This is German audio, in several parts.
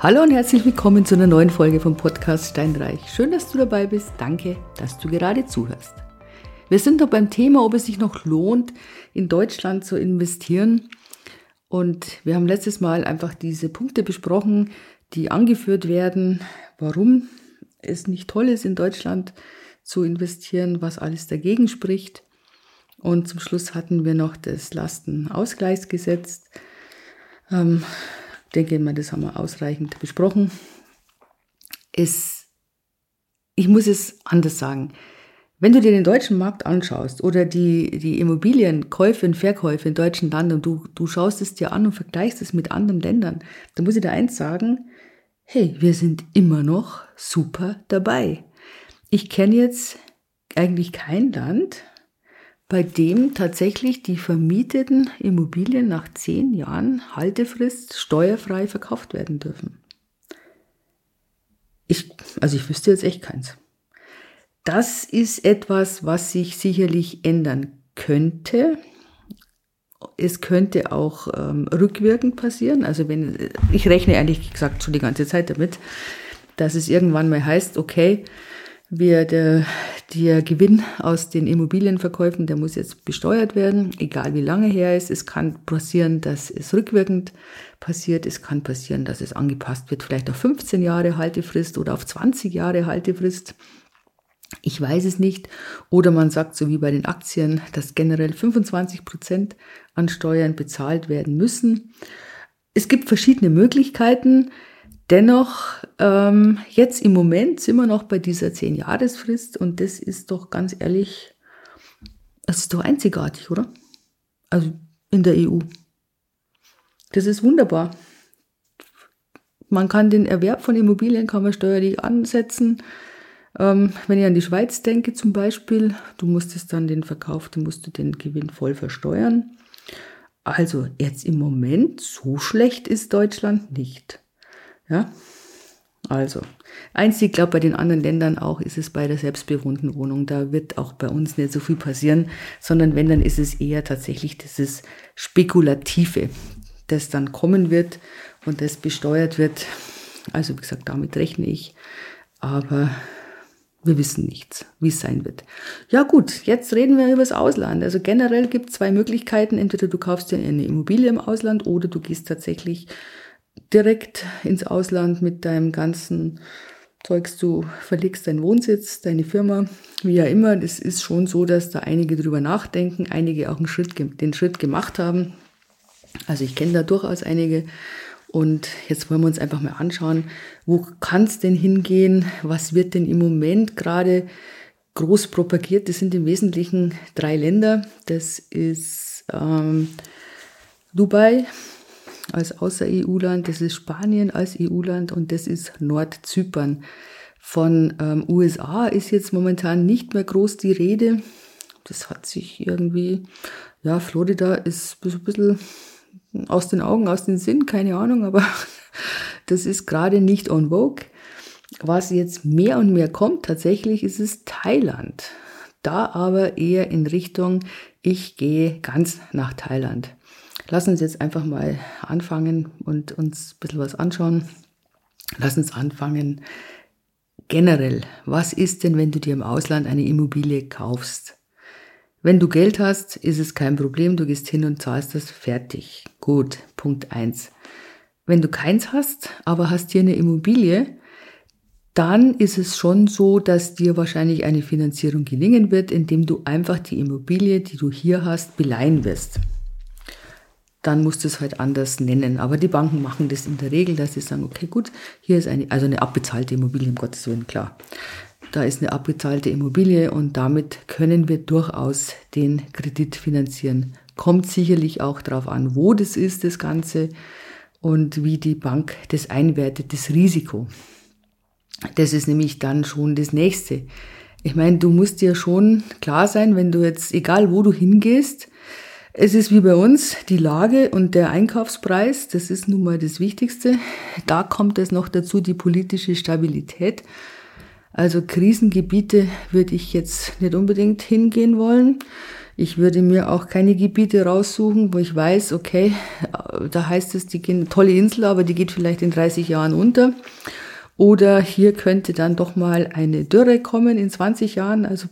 Hallo und herzlich willkommen zu einer neuen Folge vom Podcast Steinreich. Schön, dass du dabei bist. Danke, dass du gerade zuhörst. Wir sind noch beim Thema, ob es sich noch lohnt, in Deutschland zu investieren. Und wir haben letztes Mal einfach diese Punkte besprochen, die angeführt werden, warum es nicht toll ist, in Deutschland zu investieren, was alles dagegen spricht. Und zum Schluss hatten wir noch das Lastenausgleichsgesetz. Ähm, denke mal, das haben wir ausreichend besprochen. Es, ich muss es anders sagen. Wenn du dir den deutschen Markt anschaust oder die, die Immobilienkäufe und Verkäufe in deutschen Land und du, du schaust es dir an und vergleichst es mit anderen Ländern, dann muss ich dir eins sagen, hey, wir sind immer noch super dabei. Ich kenne jetzt eigentlich kein Land, bei dem tatsächlich die vermieteten Immobilien nach zehn Jahren Haltefrist steuerfrei verkauft werden dürfen. Ich, also ich wüsste jetzt echt keins. Das ist etwas, was sich sicherlich ändern könnte. Es könnte auch ähm, rückwirkend passieren. Also wenn, ich rechne ehrlich gesagt schon die ganze Zeit damit, dass es irgendwann mal heißt, okay, wir, der, der Gewinn aus den Immobilienverkäufen, der muss jetzt besteuert werden, egal wie lange her ist. Es kann passieren, dass es rückwirkend passiert. Es kann passieren, dass es angepasst wird, vielleicht auf 15 Jahre Haltefrist oder auf 20 Jahre Haltefrist. Ich weiß es nicht. Oder man sagt, so wie bei den Aktien, dass generell 25 Prozent an Steuern bezahlt werden müssen. Es gibt verschiedene Möglichkeiten. Dennoch, ähm, jetzt im Moment sind wir noch bei dieser 10-Jahresfrist und das ist doch ganz ehrlich, das ist doch einzigartig, oder? Also in der EU. Das ist wunderbar. Man kann den Erwerb von Immobilien kann man steuerlich ansetzen. Ähm, wenn ich an die Schweiz denke zum Beispiel, du musstest dann den Verkauf, du musst du den Gewinn voll versteuern. Also jetzt im Moment, so schlecht ist Deutschland nicht. Ja, also, eins, ich glaube, bei den anderen Ländern auch ist es bei der selbstbewohnten Wohnung. Da wird auch bei uns nicht so viel passieren, sondern wenn, dann ist es eher tatsächlich dieses Spekulative, das dann kommen wird und das besteuert wird. Also, wie gesagt, damit rechne ich. Aber wir wissen nichts, wie es sein wird. Ja gut, jetzt reden wir über das Ausland. Also generell gibt es zwei Möglichkeiten. Entweder du kaufst dir eine Immobilie im Ausland oder du gehst tatsächlich direkt ins Ausland mit deinem ganzen Zeugs. Du verlegst deinen Wohnsitz, deine Firma, wie ja immer. Das ist schon so, dass da einige drüber nachdenken, einige auch Schritt, den Schritt gemacht haben. Also ich kenne da durchaus einige. Und jetzt wollen wir uns einfach mal anschauen, wo kann es denn hingehen? Was wird denn im Moment gerade groß propagiert? Das sind im Wesentlichen drei Länder. Das ist ähm, Dubai, als Außer-EU-Land, das ist Spanien als EU-Land und das ist Nordzypern. Von ähm, USA ist jetzt momentan nicht mehr groß die Rede. Das hat sich irgendwie, ja, Florida ist ein bisschen aus den Augen, aus den Sinn, keine Ahnung, aber das ist gerade nicht on vogue. Was jetzt mehr und mehr kommt, tatsächlich ist es Thailand. Da aber eher in Richtung, ich gehe ganz nach Thailand. Lass uns jetzt einfach mal anfangen und uns ein bisschen was anschauen. Lass uns anfangen. Generell, was ist denn, wenn du dir im Ausland eine Immobilie kaufst? Wenn du Geld hast, ist es kein Problem, du gehst hin und zahlst das fertig. Gut, Punkt eins. Wenn du keins hast, aber hast hier eine Immobilie, dann ist es schon so, dass dir wahrscheinlich eine Finanzierung gelingen wird, indem du einfach die Immobilie, die du hier hast, beleihen wirst dann musst du es halt anders nennen. Aber die Banken machen das in der Regel, dass sie sagen, okay, gut, hier ist eine, also eine abbezahlte Immobilie, um Gottes Willen, klar. Da ist eine abbezahlte Immobilie und damit können wir durchaus den Kredit finanzieren. Kommt sicherlich auch darauf an, wo das ist, das Ganze und wie die Bank das einwertet, das Risiko. Das ist nämlich dann schon das nächste. Ich meine, du musst dir schon klar sein, wenn du jetzt, egal wo du hingehst, es ist wie bei uns die Lage und der Einkaufspreis, das ist nun mal das Wichtigste. Da kommt es noch dazu die politische Stabilität. Also Krisengebiete würde ich jetzt nicht unbedingt hingehen wollen. Ich würde mir auch keine Gebiete raussuchen, wo ich weiß, okay, da heißt es, die gehen tolle Insel, aber die geht vielleicht in 30 Jahren unter. Oder hier könnte dann doch mal eine Dürre kommen in 20 Jahren. Also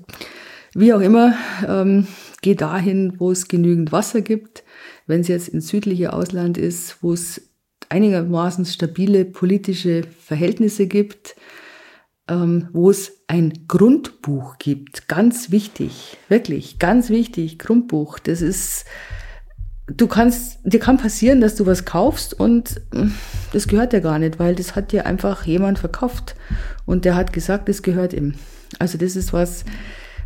wie auch immer, ähm, geh dahin, wo es genügend Wasser gibt. Wenn es jetzt ins südliche Ausland ist, wo es einigermaßen stabile politische Verhältnisse gibt, ähm, wo es ein Grundbuch gibt. Ganz wichtig, wirklich, ganz wichtig, Grundbuch. Das ist, du kannst, dir kann passieren, dass du was kaufst und äh, das gehört dir gar nicht, weil das hat dir einfach jemand verkauft und der hat gesagt, das gehört ihm. Also das ist was,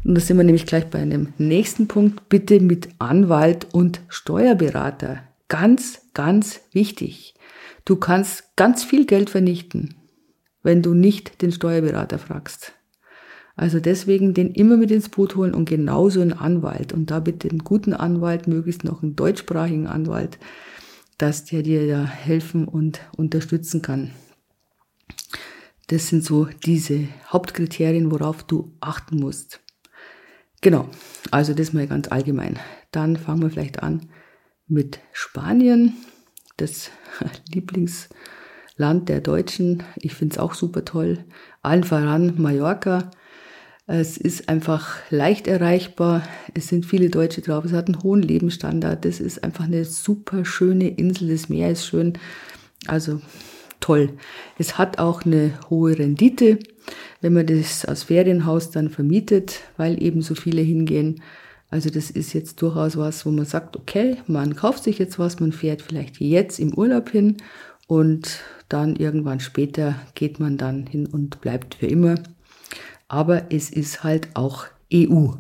und da sind wir nämlich gleich bei einem nächsten Punkt, bitte mit Anwalt und Steuerberater. Ganz, ganz wichtig. Du kannst ganz viel Geld vernichten wenn du nicht den Steuerberater fragst. Also deswegen den immer mit ins Boot holen und genauso einen Anwalt. Und da bitte einen guten Anwalt, möglichst noch einen deutschsprachigen Anwalt, dass der dir da helfen und unterstützen kann. Das sind so diese Hauptkriterien, worauf du achten musst. Genau, also das mal ganz allgemein. Dann fangen wir vielleicht an mit Spanien, das Lieblings- Land der Deutschen. Ich finde es auch super toll. Allen voran Mallorca. Es ist einfach leicht erreichbar. Es sind viele Deutsche drauf. Es hat einen hohen Lebensstandard. Das ist einfach eine super schöne Insel. Das Meer ist schön. Also toll. Es hat auch eine hohe Rendite, wenn man das als Ferienhaus dann vermietet, weil eben so viele hingehen. Also das ist jetzt durchaus was, wo man sagt, okay, man kauft sich jetzt was, man fährt vielleicht jetzt im Urlaub hin und dann irgendwann später geht man dann hin und bleibt für immer. Aber es ist halt auch EU.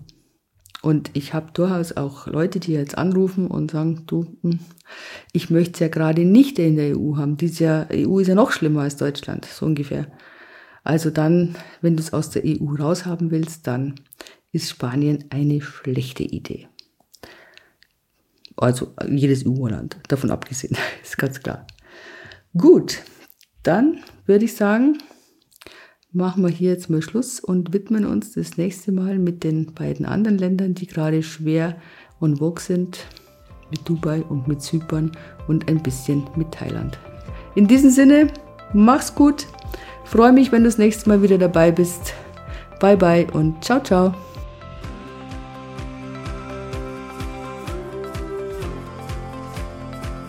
Und ich habe durchaus auch Leute, die jetzt anrufen und sagen, du, hm, ich möchte es ja gerade nicht in der EU haben. Diese EU ist ja noch schlimmer als Deutschland, so ungefähr. Also dann, wenn du es aus der EU raushaben willst, dann ist Spanien eine schlechte Idee. Also jedes EU-Land, davon abgesehen, ist ganz klar. Gut, dann würde ich sagen, machen wir hier jetzt mal Schluss und widmen uns das nächste Mal mit den beiden anderen Ländern, die gerade schwer und vogue sind, mit Dubai und mit Zypern und ein bisschen mit Thailand. In diesem Sinne, mach's gut. Freue mich, wenn du das nächste Mal wieder dabei bist. Bye bye und ciao, ciao.